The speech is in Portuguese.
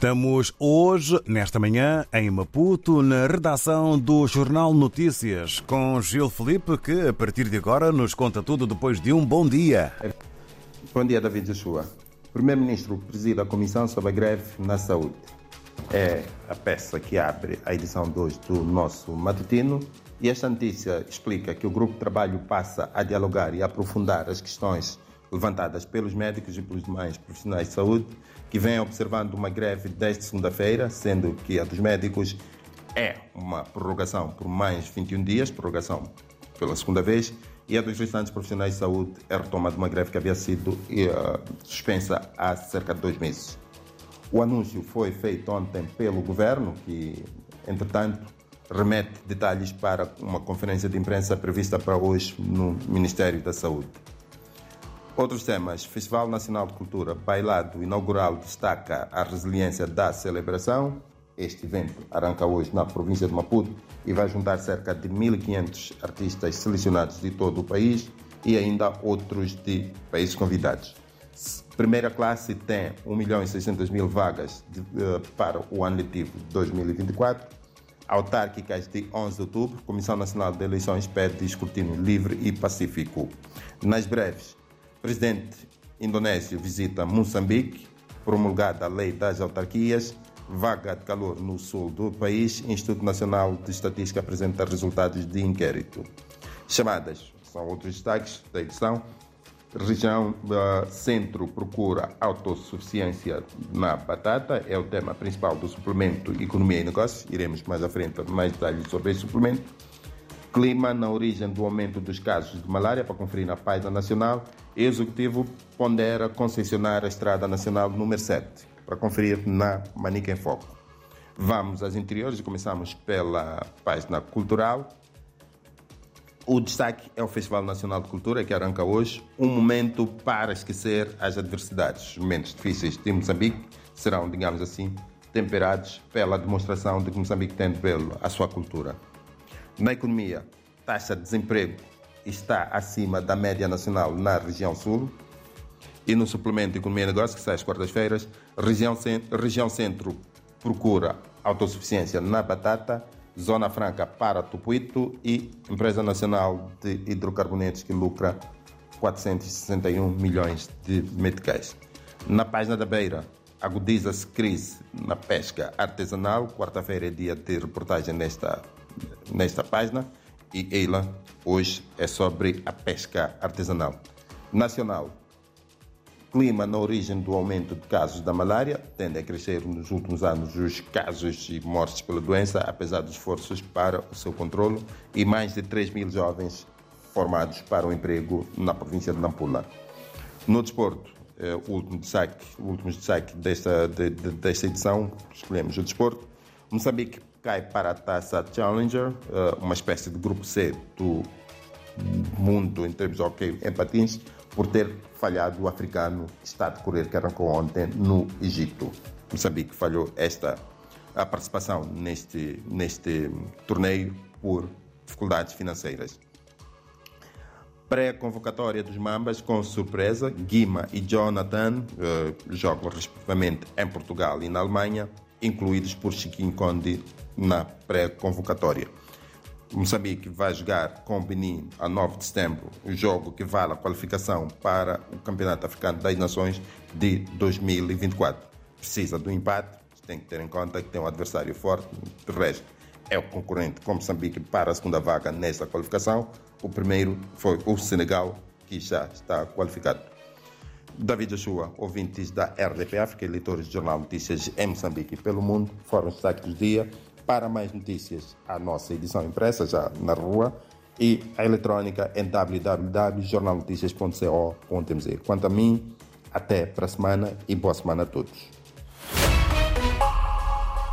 Estamos hoje, nesta manhã, em Maputo, na redação do Jornal Notícias, com Gil Felipe, que a partir de agora nos conta tudo depois de um bom dia. Bom dia, David Joshua. Primeiro-Ministro preside a Comissão sobre a Greve na Saúde. É a peça que abre a edição de hoje do nosso matutino e esta notícia explica que o grupo de trabalho passa a dialogar e aprofundar as questões levantadas pelos médicos e pelos demais profissionais de saúde que vêm observando uma greve desde segunda-feira, sendo que a dos médicos é uma prorrogação por mais 21 dias, prorrogação pela segunda vez, e a dos restantes profissionais de saúde é retoma de uma greve que havia sido uh, suspensa há cerca de dois meses. O anúncio foi feito ontem pelo governo, que, entretanto, remete detalhes para uma conferência de imprensa prevista para hoje no Ministério da Saúde. Outros temas: Festival Nacional de Cultura, bailado inaugural destaca a resiliência da celebração. Este evento arranca hoje na província de Maputo e vai juntar cerca de 1.500 artistas selecionados de todo o país e ainda outros de países convidados. Primeira classe tem 1 milhão e 600 mil vagas de, uh, para o ano letivo de 2024. Autárquicas de 11 de outubro, Comissão Nacional de Eleições pede escrutínio livre e pacífico. Nas breves, presidente indonésio visita Moçambique, promulgada a lei das autarquias, vaga de calor no sul do país, Instituto Nacional de Estatística apresenta resultados de inquérito. Chamadas, são outros destaques da edição. Região uh, Centro procura autossuficiência na batata, é o tema principal do suplemento Economia e Negócios. Iremos mais à frente mais detalhes sobre esse suplemento. Clima na origem do aumento dos casos de malária, para conferir na página nacional. Executivo pondera concessionar a Estrada Nacional número 7, para conferir na Manica em Foco. Vamos às interiores e começamos pela página cultural. O destaque é o Festival Nacional de Cultura, que arranca hoje, um momento para esquecer as adversidades. Os momentos difíceis de Moçambique serão, digamos assim, temperados pela demonstração de que Moçambique tem de belo a sua cultura. Na economia, taxa de desemprego está acima da média nacional na região sul. E no suplemento Economia e Negócios, que sai às quartas-feiras, região, região Centro procura autossuficiência na batata, Zona Franca para Tupuito e Empresa Nacional de Hidrocarbonetos que lucra 461 milhões de meticais. Na página da Beira, agudiza-se crise na pesca artesanal. Quarta-feira é dia de reportagem nesta, nesta página e ela hoje é sobre a pesca artesanal. Nacional. Clima na origem do aumento de casos da malária. Tende a crescer nos últimos anos os casos e mortes pela doença, apesar dos esforços para o seu controle, e mais de 3 mil jovens formados para o emprego na província de Nampula. No desporto, eh, o último destaque, o último destaque desta, de, de, desta edição, escolhemos o desporto. Moçambique cai para a taça Challenger, eh, uma espécie de grupo C do mundo em termos de hockey em patins, por ter falhado o africano Estado de correr que arrancou ontem no Egito. Moçambique falhou esta a participação neste, neste torneio por dificuldades financeiras. Pré-convocatória dos Mambas com surpresa, Guima e Jonathan uh, jogam respectivamente em Portugal e na Alemanha, incluídos por Chiquinho Conde na pré-convocatória. Moçambique vai jogar com o Benin a 9 de setembro, o jogo que vale a qualificação para o Campeonato Africano das Nações de 2024. Precisa do empate, tem que ter em conta que tem um adversário forte, de resto é o concorrente com Moçambique para a segunda vaga nesta qualificação. O primeiro foi o Senegal, que já está qualificado. David Joshua, ouvintes da RDP África, leitores do Jornal Notícias em Moçambique e pelo mundo, foram os destaques do dia. Para mais notícias, a nossa edição impressa já na rua e a eletrônica em www.jornalnoticias.co.mz. Quanto a mim, até para a semana e boa semana a todos.